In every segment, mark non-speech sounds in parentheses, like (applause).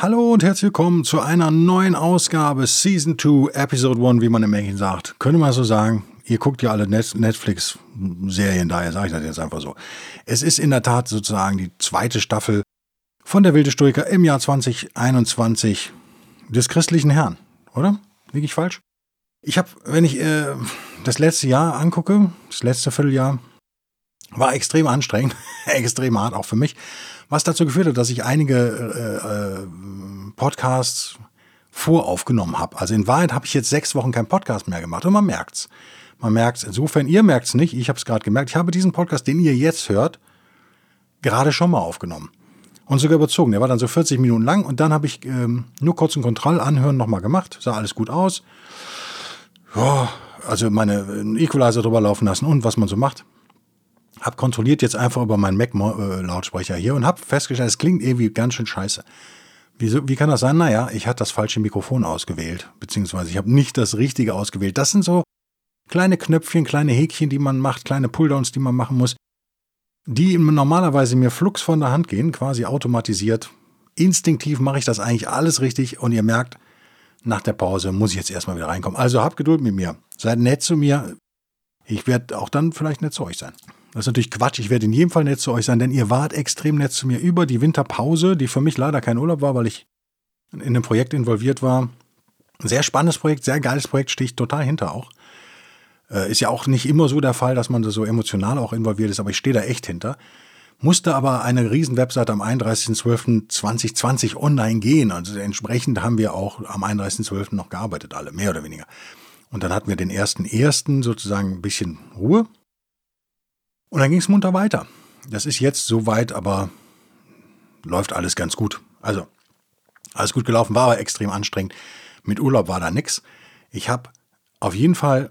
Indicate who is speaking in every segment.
Speaker 1: Hallo und herzlich willkommen zu einer neuen Ausgabe Season 2, Episode 1, wie man im Märchen sagt. Könnte man so sagen. Ihr guckt ja alle Netflix-Serien, daher sage ich das jetzt einfach so. Es ist in der Tat sozusagen die zweite Staffel von der Wilde Stoiker im Jahr 2021 des christlichen Herrn, oder? Liege ich falsch? Ich habe, wenn ich äh, das letzte Jahr angucke, das letzte Vierteljahr, war extrem anstrengend, (laughs) extrem hart auch für mich, was dazu geführt hat, dass ich einige äh, äh, Podcasts voraufgenommen habe. Also in Wahrheit habe ich jetzt sechs Wochen keinen Podcast mehr gemacht und man merkt's. Man merkt's. Insofern, ihr merkt's nicht, ich habe es gerade gemerkt. Ich habe diesen Podcast, den ihr jetzt hört, gerade schon mal aufgenommen. Und sogar überzogen. Der war dann so 40 Minuten lang und dann habe ich ähm, nur kurz ein Kontrollanhören nochmal gemacht. Sah alles gut aus. Ja, also meine äh, Equalizer drüber laufen lassen und was man so macht. Hab kontrolliert jetzt einfach über meinen Mac-Lautsprecher hier und hab festgestellt, es klingt irgendwie ganz schön scheiße. Wieso, wie kann das sein? Naja, ich hatte das falsche Mikrofon ausgewählt, beziehungsweise ich habe nicht das richtige ausgewählt. Das sind so kleine Knöpfchen, kleine Häkchen, die man macht, kleine Pulldowns, die man machen muss, die normalerweise mir flugs von der Hand gehen, quasi automatisiert. Instinktiv mache ich das eigentlich alles richtig und ihr merkt, nach der Pause muss ich jetzt erstmal wieder reinkommen. Also habt Geduld mit mir. Seid nett zu mir. Ich werde auch dann vielleicht nett zu euch sein. Das ist natürlich Quatsch. Ich werde in jedem Fall nett zu euch sein, denn ihr wart extrem nett zu mir über die Winterpause, die für mich leider kein Urlaub war, weil ich in einem Projekt involviert war. Sehr spannendes Projekt, sehr geiles Projekt, stehe ich total hinter auch. Äh, ist ja auch nicht immer so der Fall, dass man so emotional auch involviert ist, aber ich stehe da echt hinter. Musste aber eine riesen Webseite am 31.12.2020 online gehen. Also entsprechend haben wir auch am 31.12. noch gearbeitet, alle, mehr oder weniger. Und dann hatten wir den ersten ersten sozusagen ein bisschen Ruhe. Und dann ging es munter weiter. Das ist jetzt soweit, aber läuft alles ganz gut. Also, alles gut gelaufen, war aber extrem anstrengend. Mit Urlaub war da nix. Ich habe auf jeden Fall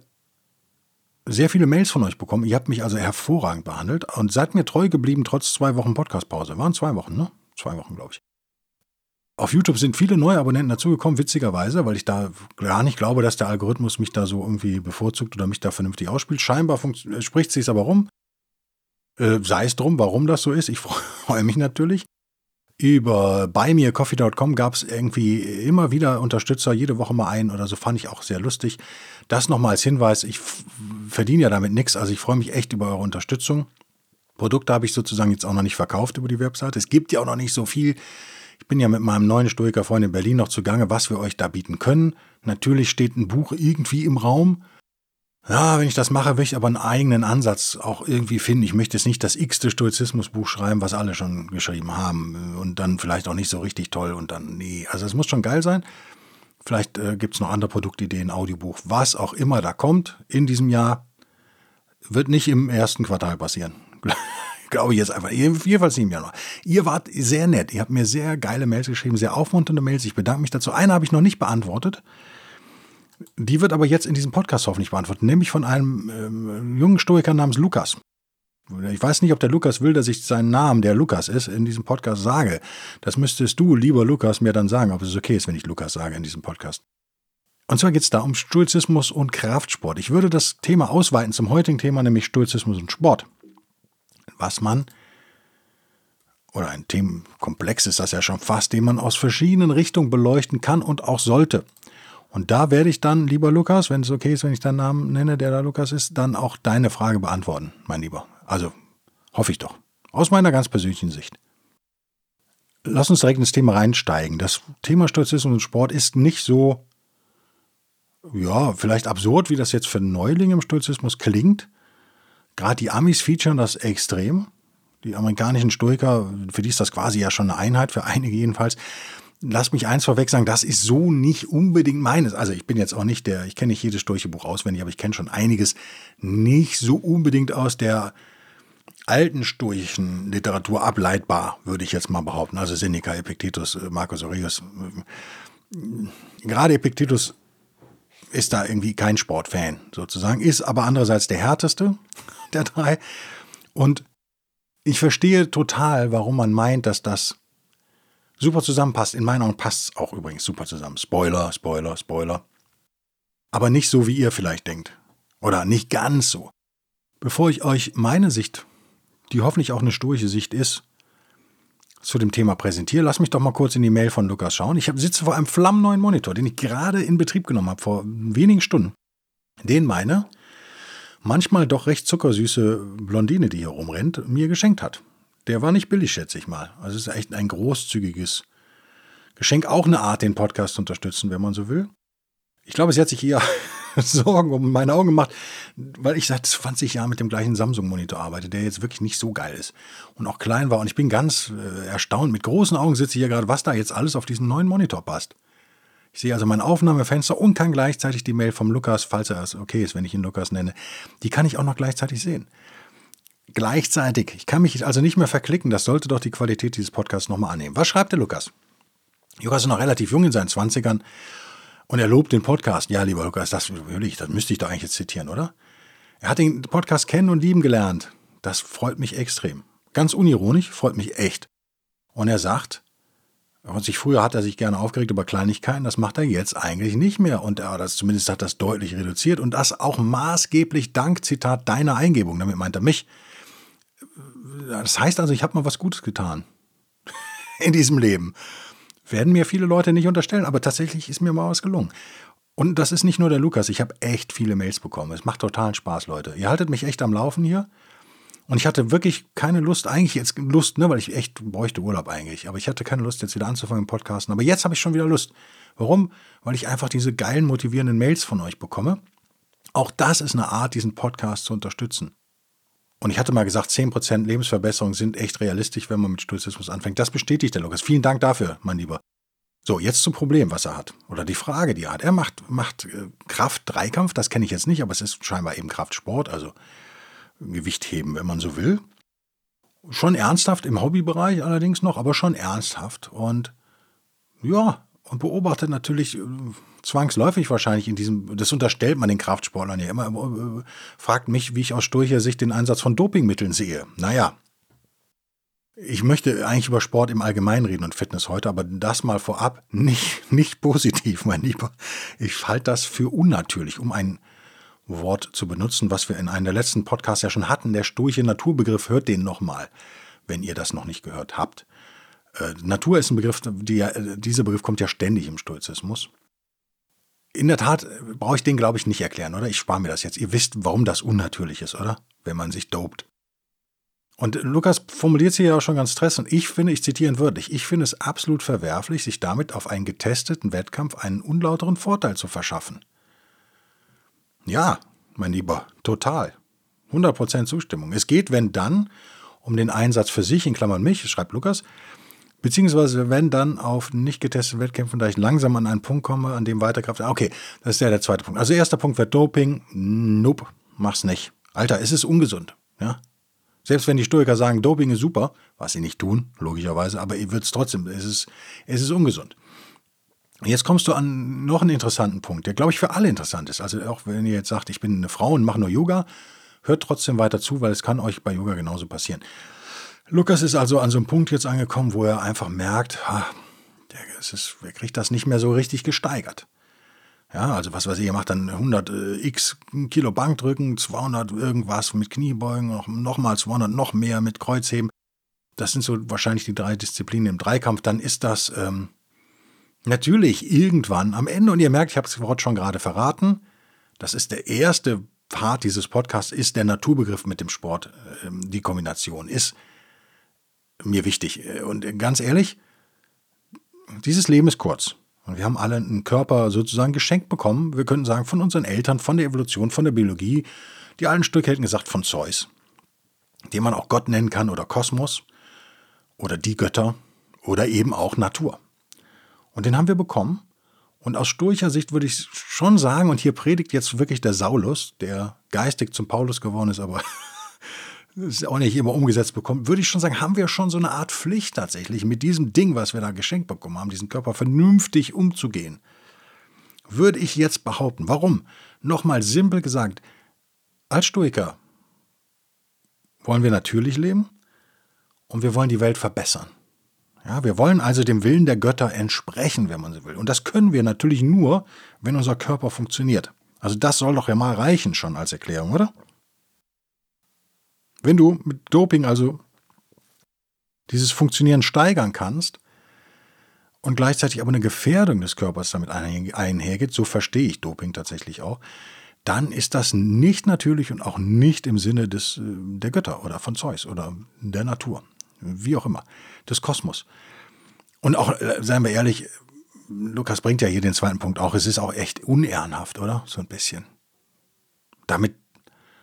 Speaker 1: sehr viele Mails von euch bekommen. Ihr habt mich also hervorragend behandelt und seid mir treu geblieben, trotz zwei Wochen Podcastpause. Waren zwei Wochen, ne? Zwei Wochen, glaube ich. Auf YouTube sind viele neue Abonnenten dazugekommen, witzigerweise, weil ich da gar nicht glaube, dass der Algorithmus mich da so irgendwie bevorzugt oder mich da vernünftig ausspielt. Scheinbar spricht sich aber rum. Äh, sei es drum, warum das so ist. Ich (laughs) freue mich natürlich. Über buymeacoffee.com gab es irgendwie immer wieder Unterstützer, jede Woche mal einen oder so, fand ich auch sehr lustig. Das nochmal als Hinweis, ich verdiene ja damit nichts, also ich freue mich echt über eure Unterstützung. Produkte habe ich sozusagen jetzt auch noch nicht verkauft über die Webseite. Es gibt ja auch noch nicht so viel. Ich bin ja mit meinem neuen Stoikerfreund in Berlin noch zugange, was wir euch da bieten können. Natürlich steht ein Buch irgendwie im Raum ja, wenn ich das mache, will ich aber einen eigenen Ansatz auch irgendwie finden. Ich möchte jetzt nicht das x-te Stoizismusbuch schreiben, was alle schon geschrieben haben und dann vielleicht auch nicht so richtig toll und dann, nee, also es muss schon geil sein. Vielleicht äh, gibt es noch andere Produktideen, Audiobuch, was auch immer da kommt in diesem Jahr, wird nicht im ersten Quartal passieren. (laughs) Glaube ich jetzt einfach. Jedenfalls nicht im Januar. Ihr wart sehr nett. Ihr habt mir sehr geile Mails geschrieben, sehr aufmunternde Mails. Ich bedanke mich dazu. Eine habe ich noch nicht beantwortet. Die wird aber jetzt in diesem Podcast hoffentlich beantwortet, nämlich von einem ähm, jungen Stoiker namens Lukas. Ich weiß nicht, ob der Lukas will, dass ich seinen Namen, der Lukas ist, in diesem Podcast sage. Das müsstest du, lieber Lukas, mir dann sagen, ob es okay ist, wenn ich Lukas sage in diesem Podcast. Und zwar geht es da um Stoizismus und Kraftsport. Ich würde das Thema ausweiten zum heutigen Thema, nämlich Stoizismus und Sport. Was man, oder ein Themenkomplex ist das ja schon fast, den man aus verschiedenen Richtungen beleuchten kann und auch sollte. Und da werde ich dann, lieber Lukas, wenn es okay ist, wenn ich deinen Namen nenne, der da Lukas ist, dann auch deine Frage beantworten, mein Lieber. Also hoffe ich doch. Aus meiner ganz persönlichen Sicht. Lass uns direkt ins Thema reinsteigen. Das Thema Stoizismus und Sport ist nicht so, ja, vielleicht absurd, wie das jetzt für Neulinge im Stoizismus klingt. Gerade die Amis featuren das extrem. Die amerikanischen Stoiker, für die ist das quasi ja schon eine Einheit, für einige jedenfalls lass mich eins vorweg sagen, das ist so nicht unbedingt meines. Also ich bin jetzt auch nicht der, ich kenne nicht jedes Storche-Buch auswendig, aber ich kenne schon einiges nicht so unbedingt aus der alten stoischen Literatur ableitbar, würde ich jetzt mal behaupten. Also Seneca, Epictetus, Marcus Aurelius. Gerade Epictetus ist da irgendwie kein Sportfan sozusagen, ist aber andererseits der härteste der drei. Und ich verstehe total, warum man meint, dass das super zusammenpasst. In meinen Augen passt es auch übrigens super zusammen. Spoiler, Spoiler, Spoiler. Aber nicht so, wie ihr vielleicht denkt. Oder nicht ganz so. Bevor ich euch meine Sicht, die hoffentlich auch eine stoische Sicht ist, zu dem Thema präsentiere, lass mich doch mal kurz in die Mail von Lukas schauen. Ich sitze vor einem flammneuen Monitor, den ich gerade in Betrieb genommen habe, vor wenigen Stunden. Den meine manchmal doch recht zuckersüße Blondine, die hier rumrennt, mir geschenkt hat. Der war nicht billig, schätze ich mal. Also es ist echt ein großzügiges Geschenk. Auch eine Art, den Podcast zu unterstützen, wenn man so will. Ich glaube, sie hat sich eher (laughs) Sorgen um meine Augen gemacht, weil ich seit 20 Jahren mit dem gleichen Samsung-Monitor arbeite, der jetzt wirklich nicht so geil ist und auch klein war. Und ich bin ganz äh, erstaunt. Mit großen Augen sitze ich hier gerade, was da jetzt alles auf diesen neuen Monitor passt. Ich sehe also mein Aufnahmefenster und kann gleichzeitig die Mail vom Lukas, falls er es okay ist, wenn ich ihn Lukas nenne, die kann ich auch noch gleichzeitig sehen. Gleichzeitig. Ich kann mich also nicht mehr verklicken. Das sollte doch die Qualität dieses Podcasts nochmal annehmen. Was schreibt der Lukas? Lukas ist noch relativ jung in seinen 20ern und er lobt den Podcast. Ja, lieber Lukas, das, das müsste ich doch eigentlich jetzt zitieren, oder? Er hat den Podcast kennen und lieben gelernt. Das freut mich extrem. Ganz unironisch, freut mich echt. Und er sagt, und sich früher hat er sich gerne aufgeregt über Kleinigkeiten, das macht er jetzt eigentlich nicht mehr. Und er das zumindest hat das deutlich reduziert und das auch maßgeblich dank, Zitat, deiner Eingebung. Damit meint er mich. Das heißt also, ich habe mal was Gutes getan (laughs) in diesem Leben. Werden mir viele Leute nicht unterstellen, aber tatsächlich ist mir mal was gelungen. Und das ist nicht nur der Lukas, ich habe echt viele Mails bekommen. Es macht totalen Spaß, Leute. Ihr haltet mich echt am Laufen hier. Und ich hatte wirklich keine Lust, eigentlich jetzt Lust, ne, weil ich echt bräuchte Urlaub eigentlich. Aber ich hatte keine Lust, jetzt wieder anzufangen im Podcasten. Aber jetzt habe ich schon wieder Lust. Warum? Weil ich einfach diese geilen, motivierenden Mails von euch bekomme. Auch das ist eine Art, diesen Podcast zu unterstützen. Und ich hatte mal gesagt, 10% Lebensverbesserung sind echt realistisch, wenn man mit Stoizismus anfängt. Das bestätigt der Lukas. Vielen Dank dafür, mein Lieber. So, jetzt zum Problem, was er hat. Oder die Frage, die er hat. Er macht, macht äh, Kraft-Dreikampf, das kenne ich jetzt nicht, aber es ist scheinbar eben Kraftsport, also Gewicht heben, wenn man so will. Schon ernsthaft im Hobbybereich allerdings noch, aber schon ernsthaft. Und ja, und beobachtet natürlich äh, zwangsläufig wahrscheinlich in diesem, das unterstellt man den Kraftsportlern ja immer, äh, fragt mich, wie ich aus sturcher Sicht den Einsatz von Dopingmitteln sehe. Naja, ich möchte eigentlich über Sport im Allgemeinen reden und Fitness heute, aber das mal vorab nicht, (laughs) nicht positiv, mein Lieber. Ich halte das für unnatürlich, um ein Wort zu benutzen, was wir in einem der letzten Podcasts ja schon hatten. Der stoische Naturbegriff, hört den nochmal, wenn ihr das noch nicht gehört habt. Äh, Natur ist ein Begriff, die, äh, dieser Begriff kommt ja ständig im Stoizismus. In der Tat äh, brauche ich den, glaube ich, nicht erklären, oder? Ich spare mir das jetzt. Ihr wisst, warum das unnatürlich ist, oder? Wenn man sich dopt. Und Lukas formuliert sie ja auch schon ganz stressend. Ich finde, ich zitiere ihn wörtlich, ich finde es absolut verwerflich, sich damit auf einen getesteten Wettkampf einen unlauteren Vorteil zu verschaffen. Ja, mein Lieber, total. 100% Zustimmung. Es geht, wenn dann, um den Einsatz für sich, in Klammern mich, schreibt Lukas, Beziehungsweise wenn dann auf nicht getesteten Wettkämpfen, da ich langsam an einen Punkt komme, an dem Weiterkraft. Okay, das ist ja der zweite Punkt. Also erster Punkt wird Doping. Nope, mach's nicht. Alter, es ist ungesund. Ja? Selbst wenn die Stoiker sagen, Doping ist super, was sie nicht tun, logischerweise, aber ihr es trotzdem, es ist, es ist ungesund. Jetzt kommst du an noch einen interessanten Punkt, der, glaube ich, für alle interessant ist. Also auch wenn ihr jetzt sagt, ich bin eine Frau und mache nur Yoga, hört trotzdem weiter zu, weil es kann euch bei Yoga genauso passieren. Lukas ist also an so einem Punkt jetzt angekommen, wo er einfach merkt, ha, der, ist, er kriegt das nicht mehr so richtig gesteigert. Ja, also was weiß ich, ihr macht dann 100 äh, x Kilo Bankdrücken, 200 irgendwas mit Kniebeugen, noch, noch mal 200 noch mehr mit Kreuzheben. Das sind so wahrscheinlich die drei Disziplinen im Dreikampf. Dann ist das ähm, natürlich irgendwann am Ende, und ihr merkt, ich habe das Wort schon gerade verraten, das ist der erste Part dieses Podcasts, ist der Naturbegriff mit dem Sport, äh, die Kombination ist mir wichtig. Und ganz ehrlich, dieses Leben ist kurz. Und wir haben alle einen Körper sozusagen geschenkt bekommen. Wir könnten sagen, von unseren Eltern, von der Evolution, von der Biologie. Die alten Stück hätten gesagt von Zeus, den man auch Gott nennen kann oder Kosmos oder die Götter oder eben auch Natur. Und den haben wir bekommen. Und aus stoischer Sicht würde ich schon sagen, und hier predigt jetzt wirklich der Saulus, der geistig zum Paulus geworden ist, aber (laughs) ist auch nicht immer umgesetzt bekommt, würde ich schon sagen, haben wir schon so eine Art Pflicht tatsächlich, mit diesem Ding, was wir da geschenkt bekommen haben, diesen Körper vernünftig umzugehen. würde ich jetzt behaupten. Warum? Nochmal simpel gesagt, als Stoiker wollen wir natürlich leben und wir wollen die Welt verbessern. Ja, wir wollen also dem Willen der Götter entsprechen, wenn man so will. Und das können wir natürlich nur, wenn unser Körper funktioniert. Also das soll doch ja mal reichen schon als Erklärung, oder? Wenn du mit Doping also dieses Funktionieren steigern kannst und gleichzeitig aber eine Gefährdung des Körpers damit einhergeht, so verstehe ich Doping tatsächlich auch, dann ist das nicht natürlich und auch nicht im Sinne des, äh, der Götter oder von Zeus oder der Natur, wie auch immer, des Kosmos. Und auch, äh, seien wir ehrlich, Lukas bringt ja hier den zweiten Punkt auch, es ist auch echt unehrenhaft, oder? So ein bisschen. Damit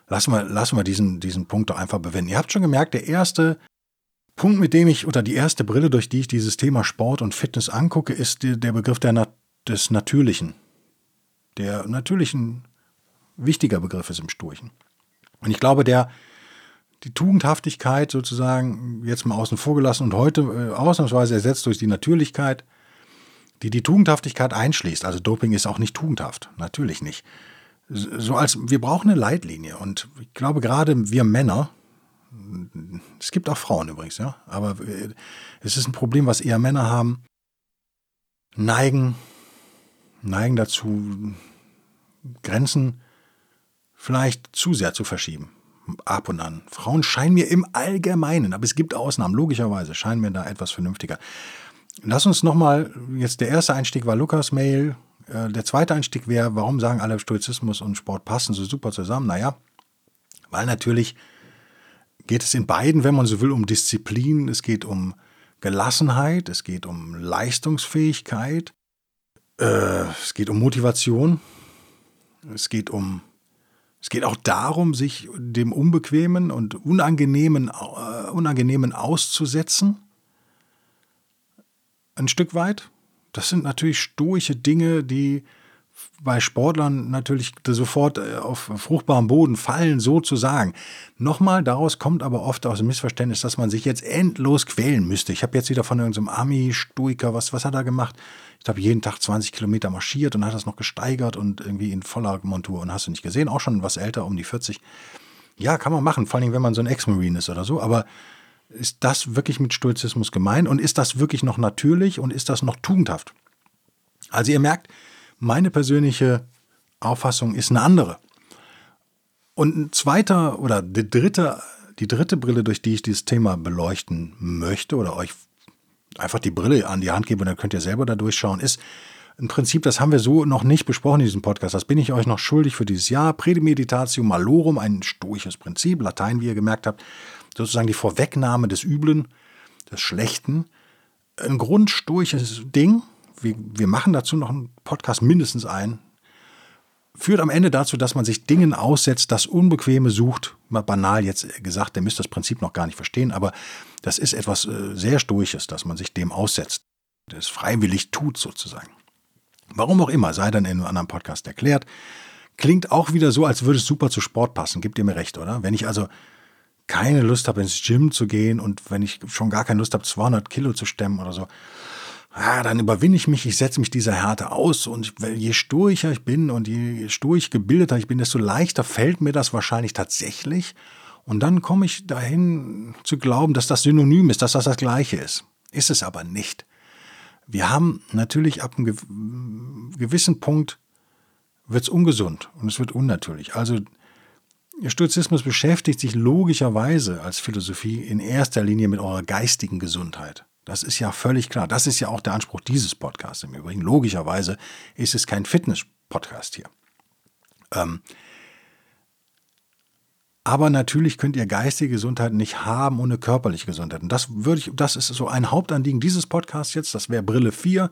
Speaker 1: lassen wir, lassen wir diesen, diesen Punkt doch einfach bewenden. Ihr habt schon gemerkt, der erste Punkt, mit dem ich, oder die erste Brille, durch die ich dieses Thema Sport und Fitness angucke, ist der, Begriff der, des Natürlichen. Der natürlichen wichtiger Begriff ist im Sturchen. Und ich glaube, der die Tugendhaftigkeit sozusagen jetzt mal außen vor gelassen und heute äh, ausnahmsweise ersetzt durch die Natürlichkeit, die die Tugendhaftigkeit einschließt. Also Doping ist auch nicht tugendhaft, natürlich nicht. So als wir brauchen eine Leitlinie und ich glaube gerade wir Männer, es gibt auch Frauen übrigens, ja, aber äh, es ist ein Problem, was eher Männer haben, neigen, neigen dazu, Grenzen vielleicht zu sehr zu verschieben. Ab und an. Frauen scheinen mir im Allgemeinen, aber es gibt Ausnahmen, logischerweise, scheinen mir da etwas vernünftiger. Lass uns nochmal, jetzt der erste Einstieg war Lukas Mail. Äh, der zweite Einstieg wäre, warum sagen alle Stoizismus und Sport passen so super zusammen? Naja, weil natürlich geht es in beiden, wenn man so will, um Disziplin, es geht um Gelassenheit, es geht um Leistungsfähigkeit, äh, es geht um Motivation, es geht um es geht auch darum, sich dem Unbequemen und Unangenehmen, äh, Unangenehmen auszusetzen. Ein Stück weit. Das sind natürlich stoische Dinge, die bei Sportlern natürlich sofort äh, auf fruchtbarem Boden fallen, sozusagen. Nochmal, daraus kommt aber oft aus dem Missverständnis, dass man sich jetzt endlos quälen müsste. Ich habe jetzt wieder von irgendeinem Army-Stoiker, was, was hat er gemacht? ich glaube, jeden Tag 20 Kilometer marschiert und hat das noch gesteigert und irgendwie in voller Montur und hast du nicht gesehen, auch schon was älter, um die 40. Ja, kann man machen, vor allem wenn man so ein Ex-Marine ist oder so, aber ist das wirklich mit Stoizismus gemeint und ist das wirklich noch natürlich und ist das noch tugendhaft? Also ihr merkt, meine persönliche Auffassung ist eine andere. Und ein zweiter oder die dritte, die dritte Brille, durch die ich dieses Thema beleuchten möchte oder euch einfach die Brille an die Hand gebe und dann könnt ihr selber da durchschauen, ist im Prinzip, das haben wir so noch nicht besprochen in diesem Podcast. Das bin ich euch noch schuldig für dieses Jahr. Premeditatio malorum, ein stoisches Prinzip, Latein, wie ihr gemerkt habt, sozusagen die Vorwegnahme des Üblen, des Schlechten. Ein grundstoisches Ding. Wir, wir machen dazu noch einen Podcast, mindestens einen, führt am Ende dazu, dass man sich Dingen aussetzt, das Unbequeme sucht. Mal banal jetzt gesagt, der müsst das Prinzip noch gar nicht verstehen, aber das ist etwas äh, sehr Stoisches, dass man sich dem aussetzt, das freiwillig tut sozusagen. Warum auch immer, sei dann in einem anderen Podcast erklärt. Klingt auch wieder so, als würde es super zu Sport passen. Gibt ihr mir recht, oder? Wenn ich also keine Lust habe, ins Gym zu gehen und wenn ich schon gar keine Lust habe, 200 Kilo zu stemmen oder so, ah, dann überwinde ich mich, ich setze mich dieser Härte aus und je sturcher ich bin und je sturch gebildeter ich bin, desto leichter fällt mir das wahrscheinlich tatsächlich. Und dann komme ich dahin zu glauben, dass das synonym ist, dass das das Gleiche ist. Ist es aber nicht. Wir haben natürlich ab einem gewissen Punkt wird es ungesund und es wird unnatürlich. Also Stoizismus beschäftigt sich logischerweise als Philosophie in erster Linie mit eurer geistigen Gesundheit. Das ist ja völlig klar. Das ist ja auch der Anspruch dieses Podcasts im Übrigen. Logischerweise ist es kein Fitness-Podcast hier. Ähm, aber natürlich könnt ihr geistige Gesundheit nicht haben ohne körperliche Gesundheit. Und das würde ich, das ist so ein Hauptanliegen dieses Podcasts jetzt. Das wäre Brille 4.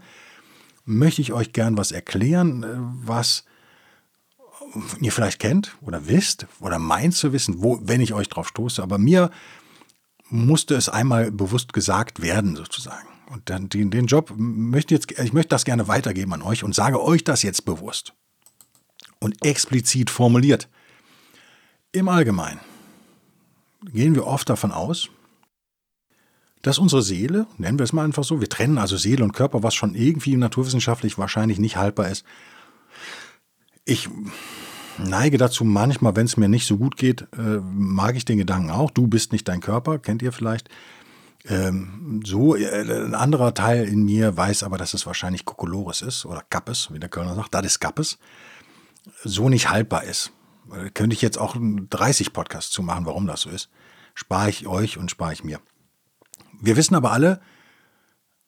Speaker 1: Möchte ich euch gern was erklären, äh, was ihr vielleicht kennt oder wisst oder meint zu wissen, wo, wenn ich euch drauf stoße. Aber mir musste es einmal bewusst gesagt werden, sozusagen. Und dann den, den Job möchte jetzt, ich möchte das gerne weitergeben an euch und sage euch das jetzt bewusst und explizit formuliert. Im Allgemeinen gehen wir oft davon aus, dass unsere Seele, nennen wir es mal einfach so, wir trennen also Seele und Körper, was schon irgendwie naturwissenschaftlich wahrscheinlich nicht haltbar ist, Ich neige dazu manchmal, wenn es mir nicht so gut geht, äh, mag ich den Gedanken auch. Du bist nicht dein Körper, kennt ihr vielleicht. Ähm, so, äh, ein anderer Teil in mir weiß aber, dass es wahrscheinlich Kokolores ist oder Kappes, wie der Kölner sagt, das ist Kappes, so nicht haltbar ist. Äh, könnte ich jetzt auch 30 Podcasts zu machen, warum das so ist. Spare ich euch und spare ich mir. Wir wissen aber alle,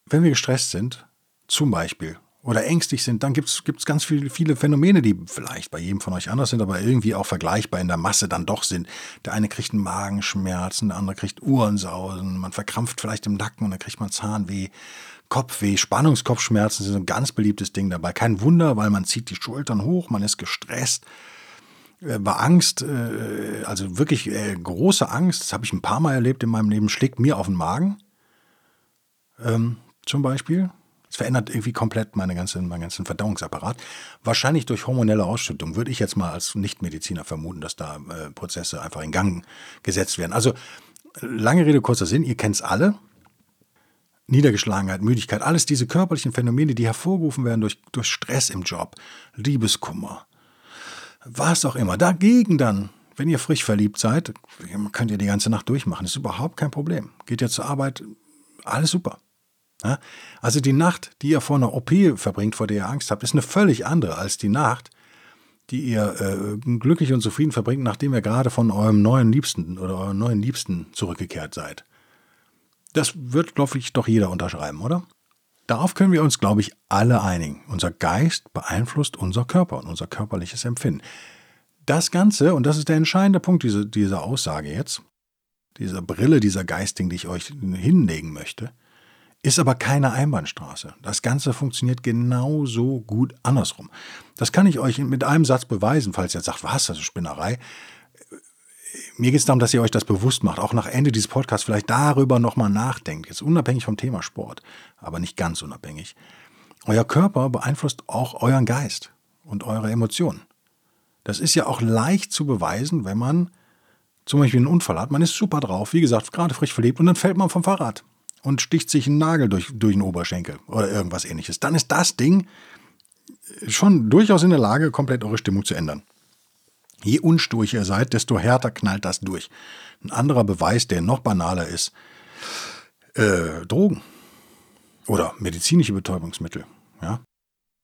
Speaker 1: wenn wir gestresst sind, zum Beispiel, oder ängstlich sind, dann gibt es ganz viele, viele Phänomene, die vielleicht bei jedem von euch anders sind, aber irgendwie auch vergleichbar in der Masse dann doch sind. Der eine kriegt einen Magenschmerzen, der andere kriegt Uhrensausen, man verkrampft vielleicht im Nacken und dann kriegt man Zahnweh, Kopfweh, Spannungskopfschmerzen sind ein ganz beliebtes Ding dabei. Kein Wunder, weil man zieht die Schultern hoch, man ist gestresst, äh, bei Angst, äh, also wirklich äh, große Angst, das habe ich ein paar Mal erlebt in meinem Leben, schlägt mir auf den Magen. Ähm, zum Beispiel. Es verändert irgendwie komplett meine ganze, meinen ganzen Verdauungsapparat. Wahrscheinlich durch hormonelle Ausschüttung, würde ich jetzt mal als Nichtmediziner vermuten, dass da äh, Prozesse einfach in Gang gesetzt werden. Also lange Rede, kurzer Sinn, ihr kennt es alle. Niedergeschlagenheit, Müdigkeit, alles diese körperlichen Phänomene, die hervorgerufen werden durch, durch Stress im Job, Liebeskummer, was auch immer. Dagegen dann, wenn ihr frisch verliebt seid, könnt ihr die ganze Nacht durchmachen. Das ist überhaupt kein Problem. Geht ihr zur Arbeit, alles super. Also die Nacht, die ihr vor einer OP verbringt, vor der ihr Angst habt, ist eine völlig andere als die Nacht, die ihr äh, glücklich und zufrieden verbringt, nachdem ihr gerade von eurem neuen Liebsten oder eurem neuen Liebsten zurückgekehrt seid. Das wird, glaube ich, doch jeder unterschreiben, oder? Darauf können wir uns, glaube ich, alle einigen. Unser Geist beeinflusst unser Körper und unser körperliches Empfinden. Das Ganze, und das ist der entscheidende Punkt dieser, dieser Aussage jetzt, dieser Brille, dieser Geisting, die ich euch hinlegen möchte, ist aber keine Einbahnstraße. Das Ganze funktioniert genauso gut andersrum. Das kann ich euch mit einem Satz beweisen, falls ihr jetzt sagt, was, das ist Spinnerei. Mir geht es darum, dass ihr euch das bewusst macht, auch nach Ende dieses Podcasts vielleicht darüber nochmal nachdenkt. Jetzt unabhängig vom Thema Sport, aber nicht ganz unabhängig. Euer Körper beeinflusst auch euren Geist und eure Emotionen. Das ist ja auch leicht zu beweisen, wenn man zum Beispiel einen Unfall hat. Man ist super drauf, wie gesagt, gerade frisch verliebt und dann fällt man vom Fahrrad und sticht sich einen Nagel durch, durch den Oberschenkel oder irgendwas ähnliches, dann ist das Ding schon durchaus in der Lage, komplett eure Stimmung zu ändern. Je unsturcher ihr seid, desto härter knallt das durch. Ein anderer Beweis, der noch banaler ist, äh, Drogen oder medizinische Betäubungsmittel, ja,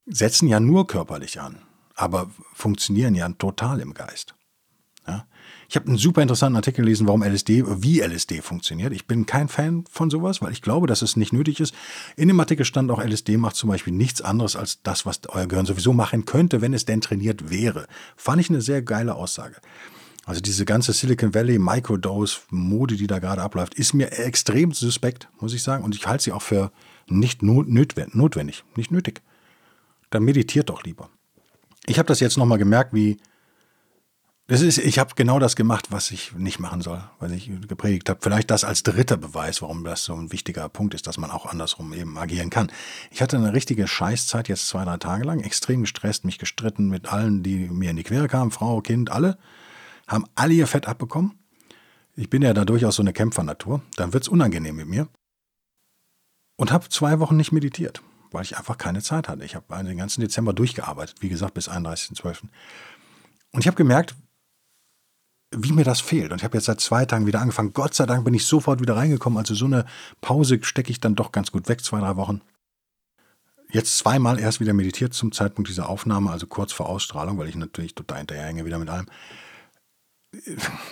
Speaker 1: setzen ja nur körperlich an, aber funktionieren ja total im Geist. Ich habe einen super interessanten Artikel gelesen, warum LSD, wie LSD funktioniert. Ich bin kein Fan von sowas, weil ich glaube, dass es nicht nötig ist. In dem Artikel stand auch, LSD macht zum Beispiel nichts anderes als das, was euer Gehirn sowieso machen könnte, wenn es denn trainiert wäre. Fand ich eine sehr geile Aussage. Also diese ganze Silicon Valley Microdose-Mode, die da gerade abläuft, ist mir extrem suspekt, muss ich sagen. Und ich halte sie auch für nicht notwendig, nicht nötig. Dann meditiert doch lieber. Ich habe das jetzt nochmal gemerkt, wie das ist, ich habe genau das gemacht, was ich nicht machen soll, was ich gepredigt habe. Vielleicht das als dritter Beweis, warum das so ein wichtiger Punkt ist, dass man auch andersrum eben agieren kann. Ich hatte eine richtige Scheißzeit jetzt zwei, drei Tage lang, extrem gestresst, mich gestritten mit allen, die mir in die Quere kamen, Frau, Kind, alle, haben alle ihr Fett abbekommen. Ich bin ja da durchaus so eine Kämpfernatur. Dann wird's unangenehm mit mir. Und habe zwei Wochen nicht meditiert, weil ich einfach keine Zeit hatte. Ich habe den ganzen Dezember durchgearbeitet, wie gesagt, bis 31.12. Und ich habe gemerkt, wie mir das fehlt. Und ich habe jetzt seit zwei Tagen wieder angefangen. Gott sei Dank bin ich sofort wieder reingekommen. Also so eine Pause stecke ich dann doch ganz gut weg, zwei, drei Wochen. Jetzt zweimal erst wieder meditiert zum Zeitpunkt dieser Aufnahme, also kurz vor Ausstrahlung, weil ich natürlich total hinterherhänge wieder mit allem.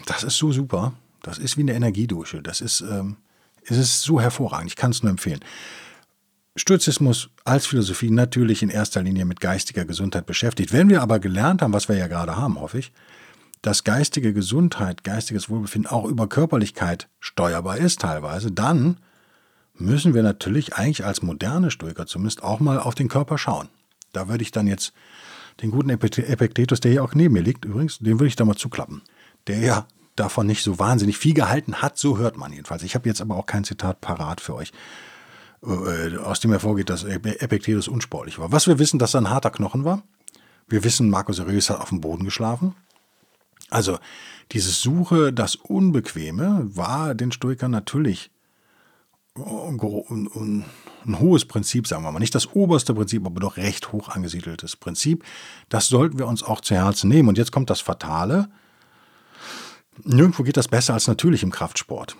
Speaker 1: Das ist so super. Das ist wie eine Energiedusche. Das ist, ähm, es ist so hervorragend. Ich kann es nur empfehlen. Stoizismus als Philosophie natürlich in erster Linie mit geistiger Gesundheit beschäftigt. Wenn wir aber gelernt haben, was wir ja gerade haben, hoffe ich, dass geistige Gesundheit, geistiges Wohlbefinden auch über Körperlichkeit steuerbar ist teilweise, dann müssen wir natürlich eigentlich als moderne Stoiker zumindest auch mal auf den Körper schauen. Da würde ich dann jetzt den guten Epiktetus, der hier auch neben mir liegt übrigens, den würde ich da mal zuklappen. Der ja davon nicht so wahnsinnig viel gehalten hat, so hört man jedenfalls. Ich habe jetzt aber auch kein Zitat parat für euch, äh, aus dem hervorgeht, dass Epiktetus unsportlich war. Was wir wissen, dass er ein harter Knochen war. Wir wissen, Marcus Aurelius hat auf dem Boden geschlafen. Also dieses Suche, das Unbequeme war den Stoikern natürlich ein, ein hohes Prinzip, sagen wir mal. Nicht das oberste Prinzip, aber doch recht hoch angesiedeltes Prinzip. Das sollten wir uns auch zu Herzen nehmen. Und jetzt kommt das Fatale. Nirgendwo geht das besser als natürlich im Kraftsport.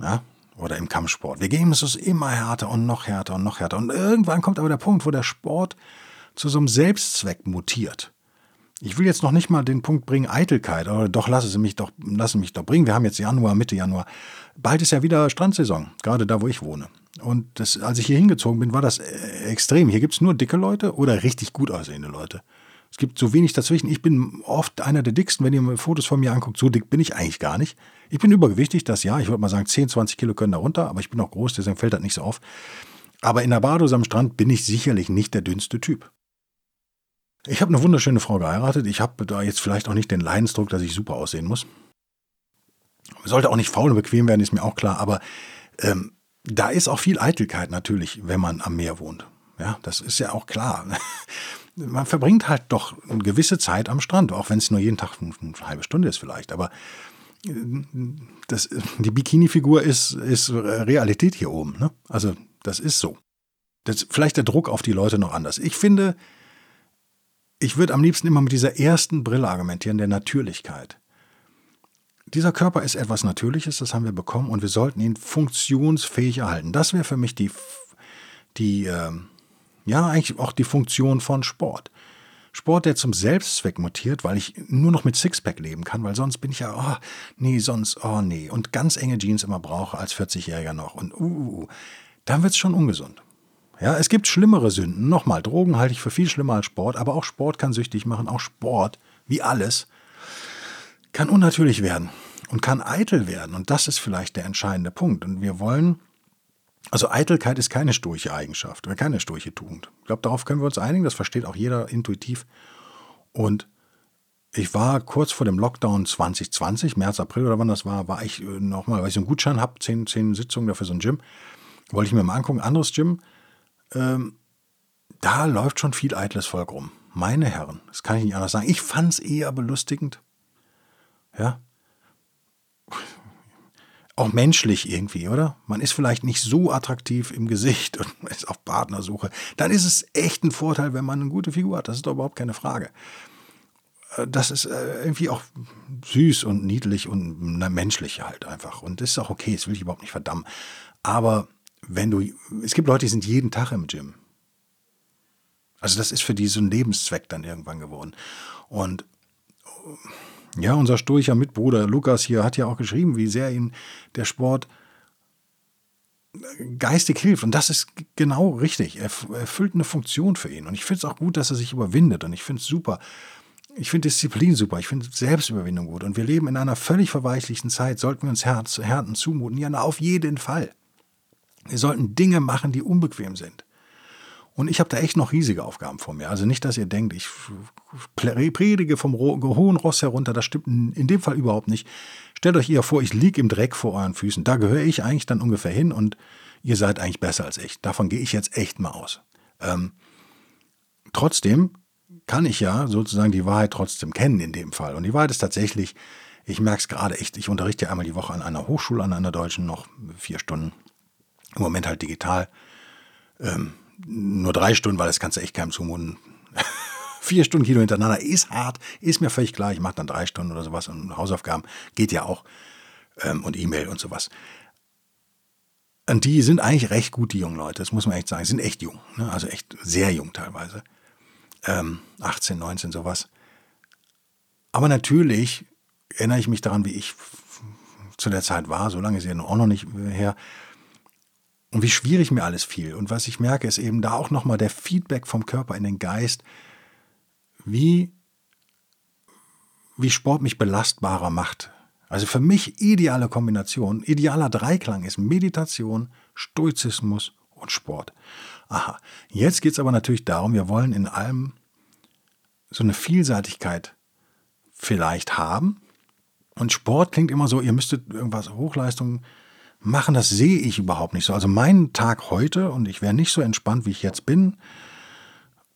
Speaker 1: Ja? Oder im Kampfsport. Wir geben es immer härter und noch härter und noch härter. Und irgendwann kommt aber der Punkt, wo der Sport zu so einem Selbstzweck mutiert. Ich will jetzt noch nicht mal den Punkt bringen, Eitelkeit, oder doch lassen Sie mich doch, lassen mich doch bringen. Wir haben jetzt Januar, Mitte Januar. Bald ist ja wieder Strandsaison, gerade da, wo ich wohne. Und das, als ich hier hingezogen bin, war das äh, extrem. Hier gibt es nur dicke Leute oder richtig gut aussehende Leute. Es gibt so wenig dazwischen. Ich bin oft einer der dicksten, wenn ihr mir Fotos von mir anguckt. So dick bin ich eigentlich gar nicht. Ich bin übergewichtig, das ja. Ich würde mal sagen, 10, 20 Kilo können da runter, aber ich bin auch groß, deswegen fällt das nicht so auf. Aber in der Badose am Strand bin ich sicherlich nicht der dünnste Typ. Ich habe eine wunderschöne Frau geheiratet. Ich habe da jetzt vielleicht auch nicht den Leidensdruck, dass ich super aussehen muss. Sollte auch nicht faul und bequem werden, ist mir auch klar. Aber ähm, da ist auch viel Eitelkeit natürlich, wenn man am Meer wohnt. Ja, das ist ja auch klar. (laughs) Man verbringt halt doch eine gewisse Zeit am Strand, auch wenn es nur jeden Tag eine halbe Stunde ist vielleicht. Aber äh, das, die Bikini-Figur ist, ist Realität hier oben. Ne? Also das ist so. Das, vielleicht der Druck auf die Leute noch anders. Ich finde, ich würde am liebsten immer mit dieser ersten Brille argumentieren, der Natürlichkeit. Dieser Körper ist etwas Natürliches, das haben wir bekommen und wir sollten ihn funktionsfähig erhalten. Das wäre für mich die, die äh, ja, eigentlich auch die Funktion von Sport. Sport, der zum Selbstzweck mutiert, weil ich nur noch mit Sixpack leben kann, weil sonst bin ich ja, oh, nee, sonst, oh, nee. Und ganz enge Jeans immer brauche als 40-Jähriger noch. Und, uh, uh, uh. dann wird es schon ungesund. Ja, es gibt schlimmere Sünden. Nochmal, Drogen halte ich für viel schlimmer als Sport, aber auch Sport kann süchtig machen. Auch Sport, wie alles, kann unnatürlich werden und kann eitel werden. Und das ist vielleicht der entscheidende Punkt. Und wir wollen, also Eitelkeit ist keine sturche Eigenschaft keine sturche Tugend. Ich glaube, darauf können wir uns einigen. Das versteht auch jeder intuitiv. Und ich war kurz vor dem Lockdown 2020, März, April oder wann das war, war ich äh, nochmal, weil ich so einen Gutschein habe, zehn, zehn Sitzungen dafür so ein Gym. Wollte ich mir mal angucken, anderes Gym ähm, da läuft schon viel eitles Volk rum. Meine Herren, das kann ich nicht anders sagen. Ich fand es eher belustigend. Ja. Auch menschlich irgendwie, oder? Man ist vielleicht nicht so attraktiv im Gesicht und ist auf Partnersuche. Dann ist es echt ein Vorteil, wenn man eine gute Figur hat. Das ist doch überhaupt keine Frage. Äh, das ist äh, irgendwie auch süß und niedlich und menschlich halt einfach. Und das ist auch okay, das will ich überhaupt nicht verdammen. Aber wenn du, es gibt Leute, die sind jeden Tag im Gym. Also das ist für die so ein Lebenszweck dann irgendwann geworden. Und ja, unser stoischer Mitbruder Lukas hier hat ja auch geschrieben, wie sehr ihn der Sport geistig hilft. Und das ist genau richtig. Er erfüllt eine Funktion für ihn. Und ich finde es auch gut, dass er sich überwindet. Und ich finde es super. Ich finde Disziplin super. Ich finde Selbstüberwindung gut. Und wir leben in einer völlig verweichlichten Zeit. Sollten wir uns Härten zumuten? Ja, na, auf jeden Fall. Wir sollten Dinge machen, die unbequem sind. Und ich habe da echt noch riesige Aufgaben vor mir. Also nicht, dass ihr denkt, ich predige vom hohen Ross herunter. Das stimmt in dem Fall überhaupt nicht. Stellt euch eher vor, ich liege im Dreck vor euren Füßen. Da gehöre ich eigentlich dann ungefähr hin und ihr seid eigentlich besser als ich. Davon gehe ich jetzt echt mal aus. Ähm, trotzdem kann ich ja sozusagen die Wahrheit trotzdem kennen in dem Fall. Und die Wahrheit ist tatsächlich, ich merke es gerade echt, ich unterrichte ja einmal die Woche an einer Hochschule, an einer deutschen, noch vier Stunden im Moment halt digital. Ähm, nur drei Stunden, weil das kannst du echt keinem zumuten. (laughs) Vier Stunden Kino hintereinander ist hart, ist mir völlig klar. Ich mache dann drei Stunden oder sowas und Hausaufgaben geht ja auch. Ähm, und E-Mail und sowas. Und die sind eigentlich recht gut, die jungen Leute, das muss man echt sagen. Sie sind echt jung, ne? also echt sehr jung teilweise. Ähm, 18, 19, sowas. Aber natürlich erinnere ich mich daran, wie ich zu der Zeit war, so lange ist ja auch noch nicht her, und wie schwierig mir alles fiel. Und was ich merke, ist eben da auch nochmal der Feedback vom Körper in den Geist, wie, wie Sport mich belastbarer macht. Also für mich ideale Kombination, idealer Dreiklang ist Meditation, Stoizismus und Sport. Aha, jetzt geht es aber natürlich darum, wir wollen in allem so eine Vielseitigkeit vielleicht haben. Und Sport klingt immer so, ihr müsstet irgendwas Hochleistung machen, das sehe ich überhaupt nicht so. Also mein Tag heute, und ich wäre nicht so entspannt, wie ich jetzt bin,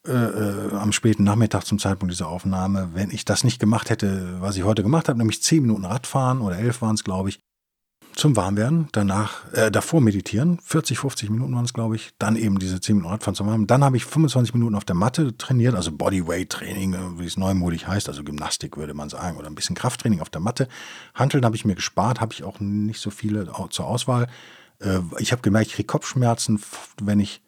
Speaker 1: äh, äh, am späten Nachmittag zum Zeitpunkt dieser Aufnahme, wenn ich das nicht gemacht hätte, was ich heute gemacht habe, nämlich zehn Minuten Radfahren oder elf waren es, glaube ich, zum Warmwerden, danach, äh, davor meditieren, 40, 50 Minuten waren es, glaube ich, dann eben diese 10 Minuten Radfahren zum Warmen. Dann habe ich 25 Minuten auf der Matte trainiert, also Bodyweight-Training, äh, wie es neumodig heißt, also Gymnastik würde man sagen, oder ein bisschen Krafttraining auf der Matte. Hanteln habe ich mir gespart, habe ich auch nicht so viele zur Auswahl. Äh, ich habe gemerkt, ich kriege Kopfschmerzen, wenn ich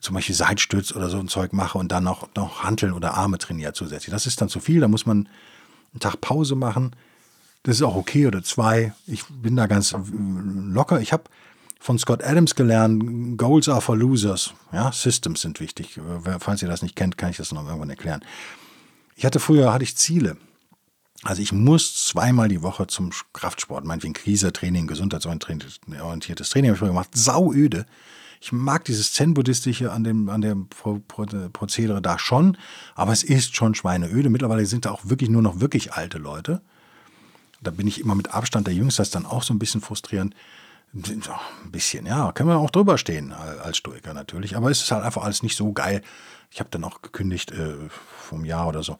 Speaker 1: zum Beispiel Seitstütz oder so ein Zeug mache und dann noch, noch Hanteln oder Arme trainiere zusätzlich. Das ist dann zu viel, da muss man einen Tag Pause machen. Das ist auch okay oder zwei. Ich bin da ganz locker. Ich habe von Scott Adams gelernt, Goals are for losers. Ja, Systems sind wichtig. Falls ihr das nicht kennt, kann ich das noch irgendwann erklären. Ich hatte früher, hatte ich Ziele. Also ich muss zweimal die Woche zum Kraftsport, meinetwegen Krisetraining, gesundheitsorientiertes Training habe ich früher gemacht, sauöde. Ich mag dieses Zen-Buddhistische an dem, an dem Pro Pro Prozedere da schon, aber es ist schon schweineöde. Mittlerweile sind da auch wirklich nur noch wirklich alte Leute da bin ich immer mit Abstand der Jüngste, das ist dann auch so ein bisschen frustrierend. Ein bisschen, ja, können wir auch drüber stehen als Stoiker natürlich, aber es ist halt einfach alles nicht so geil. Ich habe dann auch gekündigt äh, vom Jahr oder so.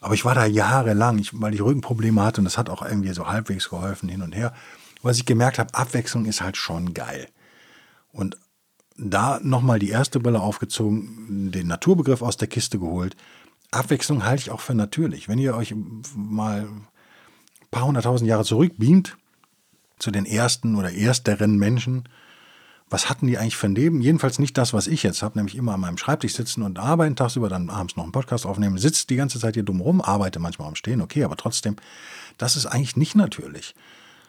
Speaker 1: Aber ich war da jahrelang, ich, weil ich Rückenprobleme hatte und das hat auch irgendwie so halbwegs geholfen hin und her. Was ich gemerkt habe, Abwechslung ist halt schon geil. Und da nochmal die erste Brille aufgezogen, den Naturbegriff aus der Kiste geholt. Abwechslung halte ich auch für natürlich. Wenn ihr euch mal paar hunderttausend Jahre zurückbeamt zu den ersten oder ersteren Menschen. Was hatten die eigentlich für ein Leben? Jedenfalls nicht das, was ich jetzt habe, nämlich immer an meinem Schreibtisch sitzen und arbeiten, tagsüber dann abends noch einen Podcast aufnehmen, sitzt die ganze Zeit hier dumm rum, arbeite manchmal am Stehen, okay, aber trotzdem, das ist eigentlich nicht natürlich.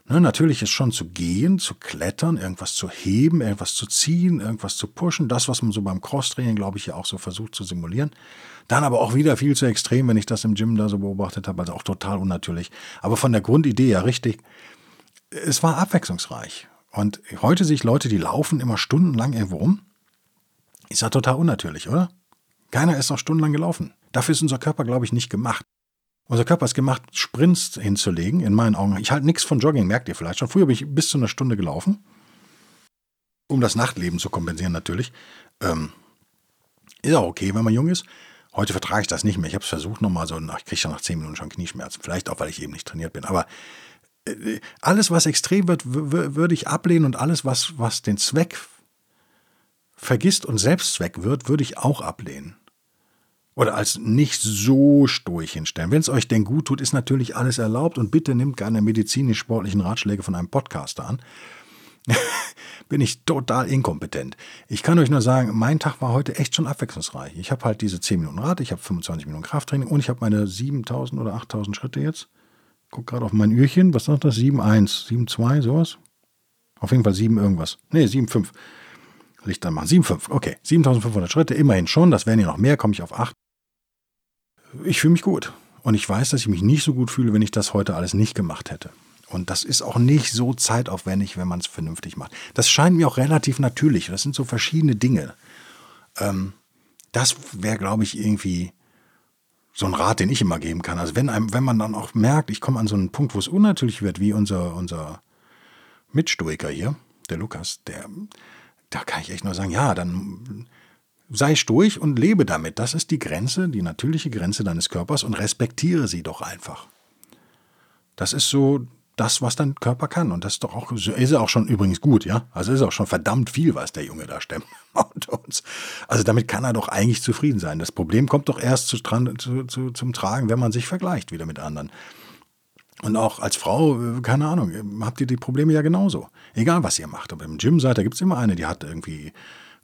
Speaker 1: Ne, natürlich ist schon zu gehen, zu klettern, irgendwas zu heben, irgendwas zu ziehen, irgendwas zu pushen. Das, was man so beim Crosstraining, glaube ich, ja auch so versucht zu simulieren. Dann aber auch wieder viel zu extrem, wenn ich das im Gym da so beobachtet habe, also auch total unnatürlich. Aber von der Grundidee ja richtig. Es war abwechslungsreich. Und heute sehe ich Leute, die laufen immer stundenlang irgendwo rum. Ist ja total unnatürlich, oder? Keiner ist noch stundenlang gelaufen. Dafür ist unser Körper, glaube ich, nicht gemacht. Unser Körper ist gemacht, Sprints hinzulegen, in meinen Augen. Ich halte nichts von Jogging, merkt ihr vielleicht schon. Früher bin ich bis zu einer Stunde gelaufen, um das Nachtleben zu kompensieren natürlich. Ähm, ist auch okay, wenn man jung ist. Heute vertrage ich das nicht mehr. Ich habe es versucht nochmal so, ich kriege ja nach zehn Minuten schon Knieschmerzen. Vielleicht auch, weil ich eben nicht trainiert bin. Aber äh, alles, was extrem wird, würde ich ablehnen und alles, was, was den Zweck vergisst und Selbstzweck wird, würde ich auch ablehnen. Oder als nicht so stoisch hinstellen. Wenn es euch denn gut tut, ist natürlich alles erlaubt und bitte nehmt keine medizinisch-sportlichen Ratschläge von einem Podcaster an. (laughs) bin ich total inkompetent. Ich kann euch nur sagen, mein Tag war heute echt schon abwechslungsreich. Ich habe halt diese 10 Minuten Rad, ich habe 25 Minuten Krafttraining und ich habe meine 7000 oder 8000 Schritte jetzt. Guck gerade auf mein Ührchen, was sagt das? 7,1, 7,2, sowas? Auf jeden Fall 7 irgendwas. Nee, 7,5. Licht dann machen. 7,5, okay. 7500 Schritte, immerhin schon. Das wären ja noch mehr, komme ich auf 8. Ich fühle mich gut. Und ich weiß, dass ich mich nicht so gut fühle, wenn ich das heute alles nicht gemacht hätte. Und das ist auch nicht so zeitaufwendig, wenn man es vernünftig macht. Das scheint mir auch relativ natürlich. Das sind so verschiedene Dinge. Ähm, das wäre, glaube ich, irgendwie so ein Rat, den ich immer geben kann. Also wenn, einem, wenn man dann auch merkt, ich komme an so einen Punkt, wo es unnatürlich wird, wie unser, unser Mitstoiker hier, der Lukas, der, da kann ich echt nur sagen, ja, dann sei stoisch und lebe damit. Das ist die Grenze, die natürliche Grenze deines Körpers und respektiere sie doch einfach. Das ist so das, was dein Körper kann. Und das ist doch auch, ist auch schon übrigens gut, ja. Also ist auch schon verdammt viel, was der Junge da stemmt. (laughs) Also damit kann er doch eigentlich zufrieden sein. Das Problem kommt doch erst zu, zu, zu, zum Tragen, wenn man sich vergleicht wieder mit anderen. Und auch als Frau, äh, keine Ahnung, habt ihr die Probleme ja genauso. Egal, was ihr macht. Aber im Gym seid, da gibt es immer eine, die hat irgendwie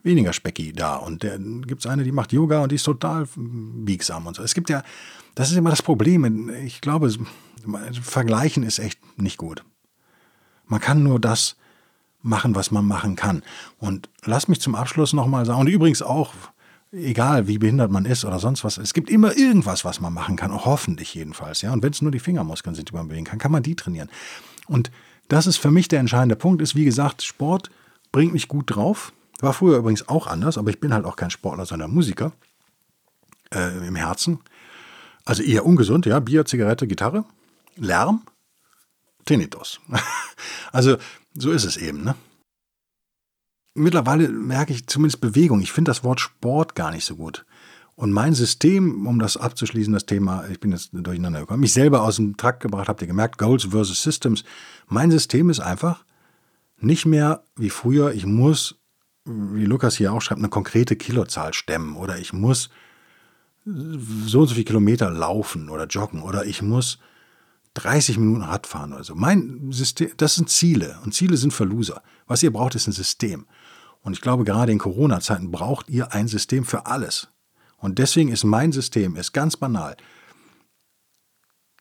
Speaker 1: weniger Specki da. Und dann gibt es eine, die macht Yoga und die ist total biegsam und so. Es gibt ja, das ist immer das Problem. Ich glaube, vergleichen ist echt nicht gut. Man kann nur das machen, was man machen kann. Und lass mich zum Abschluss nochmal sagen, und übrigens auch, egal wie behindert man ist oder sonst was, es gibt immer irgendwas, was man machen kann, hoffentlich jedenfalls. Ja? Und wenn es nur die Fingermuskeln sind, die man bewegen kann, kann man die trainieren. Und das ist für mich der entscheidende Punkt, ist wie gesagt, Sport bringt mich gut drauf. War früher übrigens auch anders, aber ich bin halt auch kein Sportler, sondern Musiker äh, im Herzen. Also eher ungesund, ja, Bier, Zigarette, Gitarre, Lärm, Tinnitus. (laughs) also so ist es eben, ne? Mittlerweile merke ich zumindest Bewegung. Ich finde das Wort Sport gar nicht so gut. Und mein System, um das abzuschließen, das Thema, ich bin jetzt durcheinander gekommen, mich selber aus dem Trakt gebracht, habt ihr gemerkt, Goals versus Systems. Mein System ist einfach nicht mehr wie früher, ich muss, wie Lukas hier auch schreibt, eine konkrete Kilozahl stemmen oder ich muss so und so viele Kilometer laufen oder joggen oder ich muss 30 Minuten Rad fahren oder so. Mein System, das sind Ziele und Ziele sind für Loser. Was ihr braucht, ist ein System. Und ich glaube, gerade in Corona-Zeiten braucht ihr ein System für alles. Und deswegen ist mein System, ist ganz banal.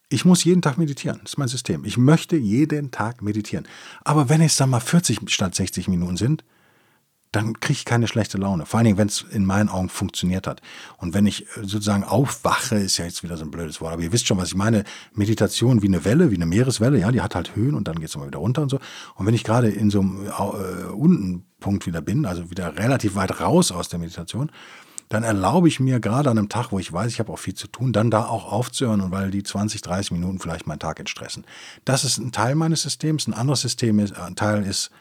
Speaker 1: Ich muss jeden Tag meditieren. Das ist mein System. Ich möchte jeden Tag meditieren. Aber wenn es dann mal 40 statt 60 Minuten sind, dann kriege ich keine schlechte Laune. Vor allen Dingen, wenn es in meinen Augen funktioniert hat. Und wenn ich äh, sozusagen aufwache, ist ja jetzt wieder so ein blödes Wort, aber ihr wisst schon, was ich meine. Meditation wie eine Welle, wie eine Meereswelle, ja, die hat halt Höhen und dann geht es immer wieder runter und so. Und wenn ich gerade in so einem äh, unten Punkt wieder bin, also wieder relativ weit raus aus der Meditation, dann erlaube ich mir gerade an einem Tag, wo ich weiß, ich habe auch viel zu tun, dann da auch aufzuhören und weil die 20, 30 Minuten vielleicht meinen Tag entstressen. Das ist ein Teil meines Systems. Ein anderes System ist, ein Teil ist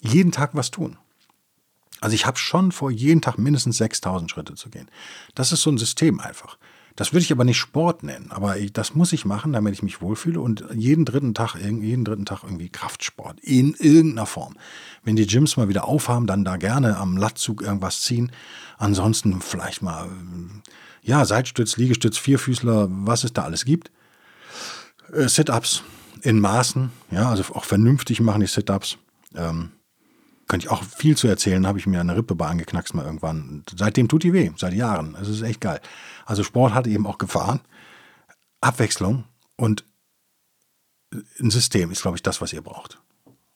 Speaker 1: jeden Tag was tun. Also ich habe schon vor, jeden Tag mindestens 6000 Schritte zu gehen. Das ist so ein System einfach. Das würde ich aber nicht Sport nennen, aber das muss ich machen, damit ich mich wohlfühle und jeden dritten Tag, jeden dritten Tag irgendwie Kraftsport in irgendeiner Form. Wenn die Gyms mal wieder aufhaben, dann da gerne am Lattzug irgendwas ziehen. Ansonsten vielleicht mal, ja, Seitstütz, Liegestütz, Vierfüßler, was es da alles gibt. Äh, Sit-Ups in Maßen, ja, also auch vernünftig machen die Sit-Ups. Ähm, könnte ich auch viel zu erzählen, habe ich mir eine Rippe bei angeknackst mal irgendwann. Seitdem tut die weh, seit Jahren. Es ist echt geil. Also Sport hat eben auch Gefahren, Abwechslung und ein System ist, glaube ich, das, was ihr braucht.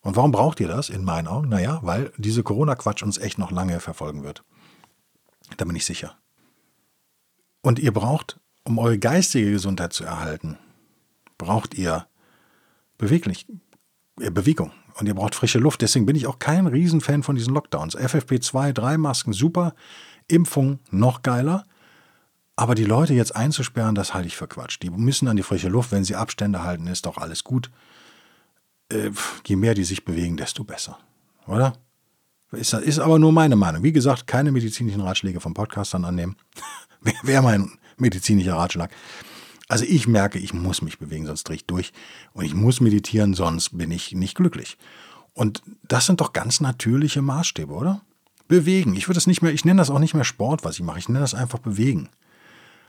Speaker 1: Und warum braucht ihr das in meinen Augen? Naja, weil diese Corona-Quatsch uns echt noch lange verfolgen wird. Da bin ich sicher. Und ihr braucht, um eure geistige Gesundheit zu erhalten, braucht ihr beweglich, äh, Bewegung und ihr braucht frische Luft. Deswegen bin ich auch kein Riesenfan von diesen Lockdowns. FFP2, 3 Masken, super. Impfung noch geiler. Aber die Leute jetzt einzusperren, das halte ich für Quatsch. Die müssen an die frische Luft. Wenn sie Abstände halten, ist doch alles gut. Äh, je mehr die sich bewegen, desto besser. Oder? Ist, ist aber nur meine Meinung. Wie gesagt, keine medizinischen Ratschläge vom Podcastern annehmen. (laughs) Wäre mein medizinischer Ratschlag. Also ich merke, ich muss mich bewegen, sonst drehe ich durch. Und ich muss meditieren, sonst bin ich nicht glücklich. Und das sind doch ganz natürliche Maßstäbe, oder? Bewegen. Ich würde es nicht mehr, ich nenne das auch nicht mehr Sport, was ich mache. Ich nenne das einfach bewegen.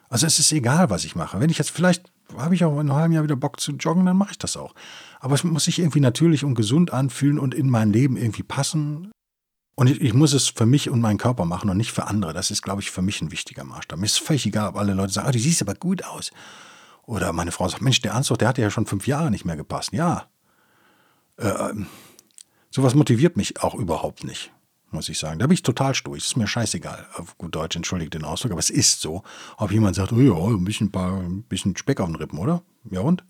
Speaker 1: Also es ist egal, was ich mache. Wenn ich jetzt vielleicht habe ich auch in einem halben Jahr wieder Bock zu joggen, dann mache ich das auch. Aber es muss sich irgendwie natürlich und gesund anfühlen und in mein Leben irgendwie passen. Und ich, ich, muss es für mich und meinen Körper machen und nicht für andere. Das ist, glaube ich, für mich ein wichtiger Maßstab. Mir ist völlig egal, ob alle Leute sagen, oh, du siehst aber gut aus. Oder meine Frau sagt, Mensch, der Anzug, der hat ja schon fünf Jahre nicht mehr gepasst. Ja. Äh, sowas motiviert mich auch überhaupt nicht, muss ich sagen. Da bin ich total sturig. Ist mir scheißegal. Auf gut Deutsch, entschuldigt den Ausdruck, aber es ist so. Ob jemand sagt, oh ja, ein bisschen, paar, ein bisschen Speck auf den Rippen, oder? Ja und?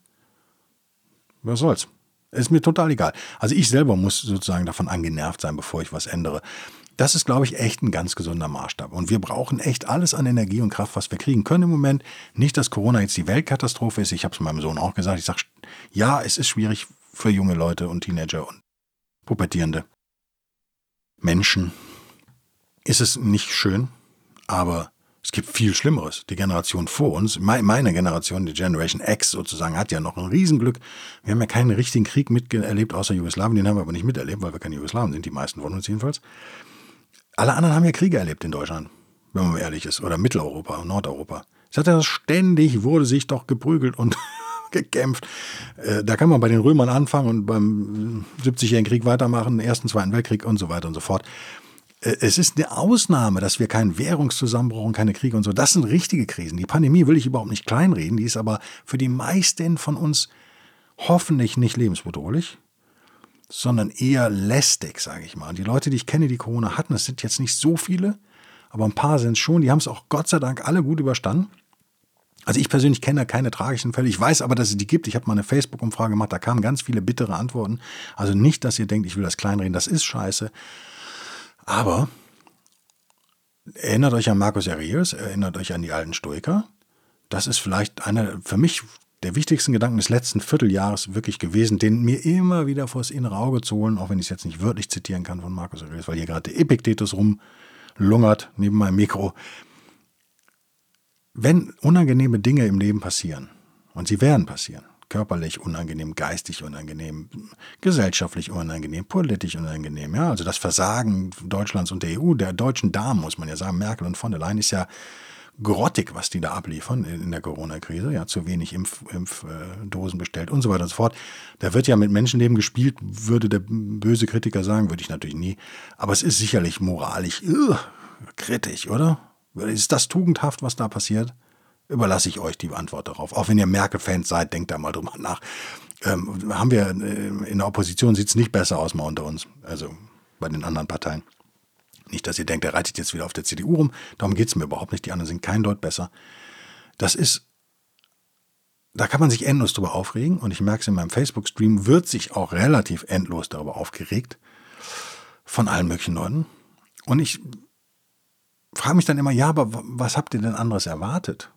Speaker 1: Was soll's? Ist mir total egal. Also ich selber muss sozusagen davon angenervt sein, bevor ich was ändere. Das ist, glaube ich, echt ein ganz gesunder Maßstab. Und wir brauchen echt alles an Energie und Kraft, was wir kriegen können im Moment. Nicht, dass Corona jetzt die Weltkatastrophe ist. Ich habe es meinem Sohn auch gesagt. Ich sage, ja, es ist schwierig für junge Leute und Teenager und pubertierende Menschen. Ist es nicht schön, aber es gibt viel Schlimmeres. Die Generation vor uns, meine Generation, die Generation X sozusagen, hat ja noch ein Riesenglück. Wir haben ja keinen richtigen Krieg miterlebt, außer Jugoslawien. Den haben wir aber nicht miterlebt, weil wir keine Jugoslawen sind, die meisten von uns jedenfalls. Alle anderen haben ja Kriege erlebt in Deutschland, wenn man ehrlich ist, oder Mitteleuropa und Nordeuropa. Ich das ständig wurde sich doch geprügelt und (laughs) gekämpft. Äh, da kann man bei den Römern anfangen und beim 70-jährigen Krieg weitermachen, Ersten, Zweiten Weltkrieg und so weiter und so fort. Äh, es ist eine Ausnahme, dass wir keinen Währungszusammenbruch und keine Kriege und so. Das sind richtige Krisen. Die Pandemie will ich überhaupt nicht kleinreden. Die ist aber für die meisten von uns hoffentlich nicht lebensbedrohlich sondern eher lästig, sage ich mal. Und die Leute, die ich kenne, die Corona hatten, das sind jetzt nicht so viele, aber ein paar sind es schon. Die haben es auch Gott sei Dank alle gut überstanden. Also ich persönlich kenne keine tragischen Fälle. Ich weiß aber, dass es die gibt. Ich habe mal eine Facebook-Umfrage gemacht, da kamen ganz viele bittere Antworten. Also nicht, dass ihr denkt, ich will das kleinreden, das ist scheiße. Aber erinnert euch an Markus Aurelius, erinnert euch an die alten Stoiker. Das ist vielleicht einer für mich der wichtigsten Gedanken des letzten Vierteljahres wirklich gewesen, den mir immer wieder vors innere Auge zu holen, auch wenn ich es jetzt nicht wörtlich zitieren kann von Markus Aurelius, weil hier gerade der Epiktetus rumlungert neben meinem Mikro. wenn unangenehme Dinge im Leben passieren, und sie werden passieren, körperlich unangenehm, geistig unangenehm, gesellschaftlich unangenehm, politisch unangenehm. Ja, also das Versagen Deutschlands und der EU, der deutschen Damen, muss man ja sagen, Merkel und von der Leyen ist ja grottig, was die da abliefern in der Corona-Krise. Ja, zu wenig Impfdosen Impf, äh, bestellt und so weiter und so fort. Da wird ja mit Menschenleben gespielt, würde der böse Kritiker sagen, würde ich natürlich nie. Aber es ist sicherlich moralisch uh, kritisch, oder? Ist das tugendhaft, was da passiert? überlasse ich euch die Antwort darauf. Auch wenn ihr Merkel-Fans seid, denkt da mal drüber nach. Ähm, haben wir äh, in der Opposition sieht es nicht besser aus mal unter uns, also bei den anderen Parteien. Nicht, dass ihr denkt, der reitet jetzt wieder auf der CDU rum. Darum geht es mir überhaupt nicht. Die anderen sind kein Deut besser. Das ist, da kann man sich endlos drüber aufregen. Und ich merke es in meinem Facebook-Stream, wird sich auch relativ endlos darüber aufgeregt. Von allen möglichen Leuten. Und ich frage mich dann immer, ja, aber was habt ihr denn anderes erwartet?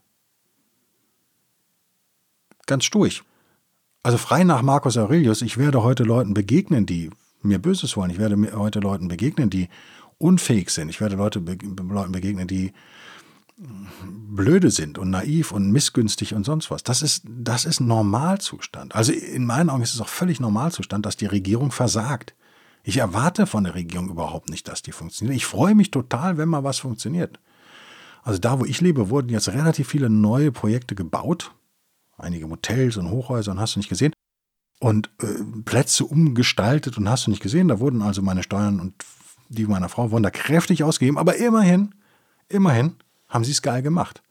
Speaker 1: ganz sturig. Also frei nach Marcus Aurelius, ich werde heute Leuten begegnen, die mir Böses wollen. Ich werde heute Leuten begegnen, die unfähig sind. Ich werde Leute be Leuten begegnen, die blöde sind und naiv und missgünstig und sonst was. Das ist, das ist Normalzustand. Also in meinen Augen ist es auch völlig Normalzustand, dass die Regierung versagt. Ich erwarte von der Regierung überhaupt nicht, dass die funktioniert. Ich freue mich total, wenn mal was funktioniert. Also da, wo ich lebe, wurden jetzt relativ viele neue Projekte gebaut einige Motels und Hochhäuser und hast du nicht gesehen. Und äh, Plätze umgestaltet und hast du nicht gesehen. Da wurden also meine Steuern und die meiner Frau wurden da kräftig ausgegeben. Aber immerhin, immerhin haben sie es geil gemacht.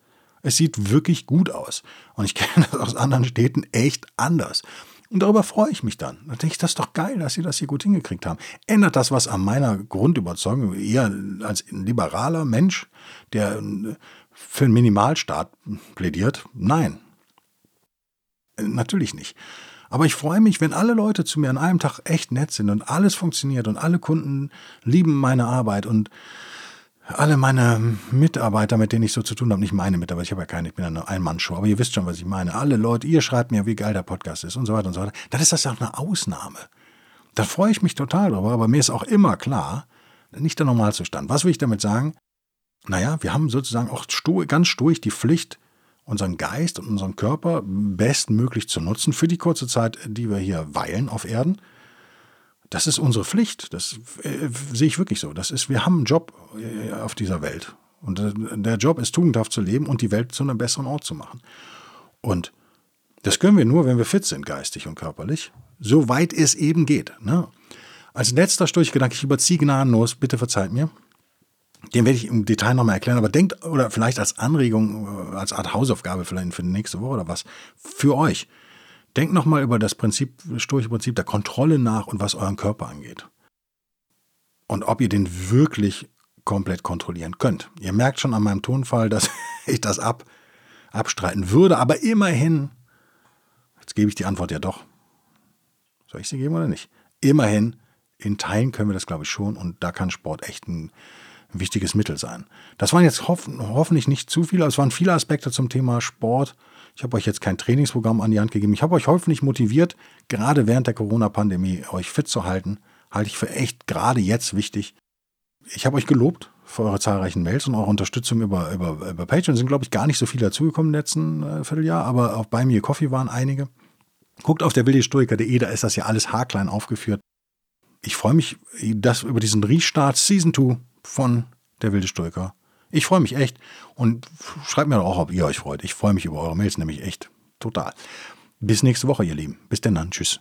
Speaker 1: Es sieht wirklich gut aus. Und ich (laughs) kenne das aus anderen Städten echt anders. Und darüber freue ich mich dann. Da denke ich, das ist doch geil, dass sie das hier gut hingekriegt haben. Ändert das was an meiner Grundüberzeugung? Eher als liberaler Mensch, der äh, für einen Minimalstaat plädiert? Nein, Natürlich nicht. Aber ich freue mich, wenn alle Leute zu mir an einem Tag echt nett sind und alles funktioniert und alle Kunden lieben meine Arbeit und alle meine Mitarbeiter, mit denen ich so zu tun habe, nicht meine Mitarbeiter, ich habe ja keine, ich bin ja eine Ein-Mann-Show, aber ihr wisst schon, was ich meine. Alle Leute, ihr schreibt mir, wie geil der Podcast ist und so weiter und so weiter. Dann ist das ja auch eine Ausnahme. Da freue ich mich total drüber, aber mir ist auch immer klar, nicht der Normalzustand. Was will ich damit sagen? Naja, wir haben sozusagen auch ganz sturig die Pflicht, unseren Geist und unseren Körper bestmöglich zu nutzen für die kurze Zeit, die wir hier weilen auf Erden. Das ist unsere Pflicht. Das äh, sehe ich wirklich so. Das ist, wir haben einen Job äh, auf dieser Welt. Und äh, der Job ist tugendhaft zu leben und die Welt zu einem besseren Ort zu machen. Und das können wir nur, wenn wir fit sind, geistig und körperlich. Soweit es eben geht. Ne? Als letzter Sturchgedanke, ich überziehe gnadenlos, bitte verzeiht mir. Den werde ich im Detail nochmal erklären, aber denkt, oder vielleicht als Anregung, äh, als Art Hausaufgabe vielleicht für nächste Woche oder was, für euch. Denkt nochmal über das Prinzip, stoische Prinzip der Kontrolle nach und was euren Körper angeht. Und ob ihr den wirklich komplett kontrollieren könnt. Ihr merkt schon an meinem Tonfall, dass (laughs) ich das ab, abstreiten würde, aber immerhin, jetzt gebe ich die Antwort ja doch. Soll ich sie geben oder nicht? Immerhin, in Teilen können wir das, glaube ich, schon und da kann Sport echt ein ein wichtiges Mittel sein. Das waren jetzt hoff hoffentlich nicht zu viele, es waren viele Aspekte zum Thema Sport. Ich habe euch jetzt kein Trainingsprogramm an die Hand gegeben. Ich habe euch hoffentlich motiviert, gerade während der Corona-Pandemie euch fit zu halten. Halte ich für echt gerade jetzt wichtig. Ich habe euch gelobt für eure zahlreichen Mails und eure Unterstützung über, über, über Patreon. Sind, glaube ich, gar nicht so viele dazugekommen im letzten äh, Vierteljahr, aber auch bei mir Coffee waren einige. Guckt auf der wildehistoriker.de, da ist das ja alles haarklein aufgeführt. Ich freue mich, dass über diesen Restart Season 2 von Der wilde Stoiker. Ich freue mich echt und schreibt mir auch, ob ihr euch freut. Ich freue mich über eure Mails, nämlich echt total. Bis nächste Woche, ihr Lieben. Bis denn dann. Tschüss.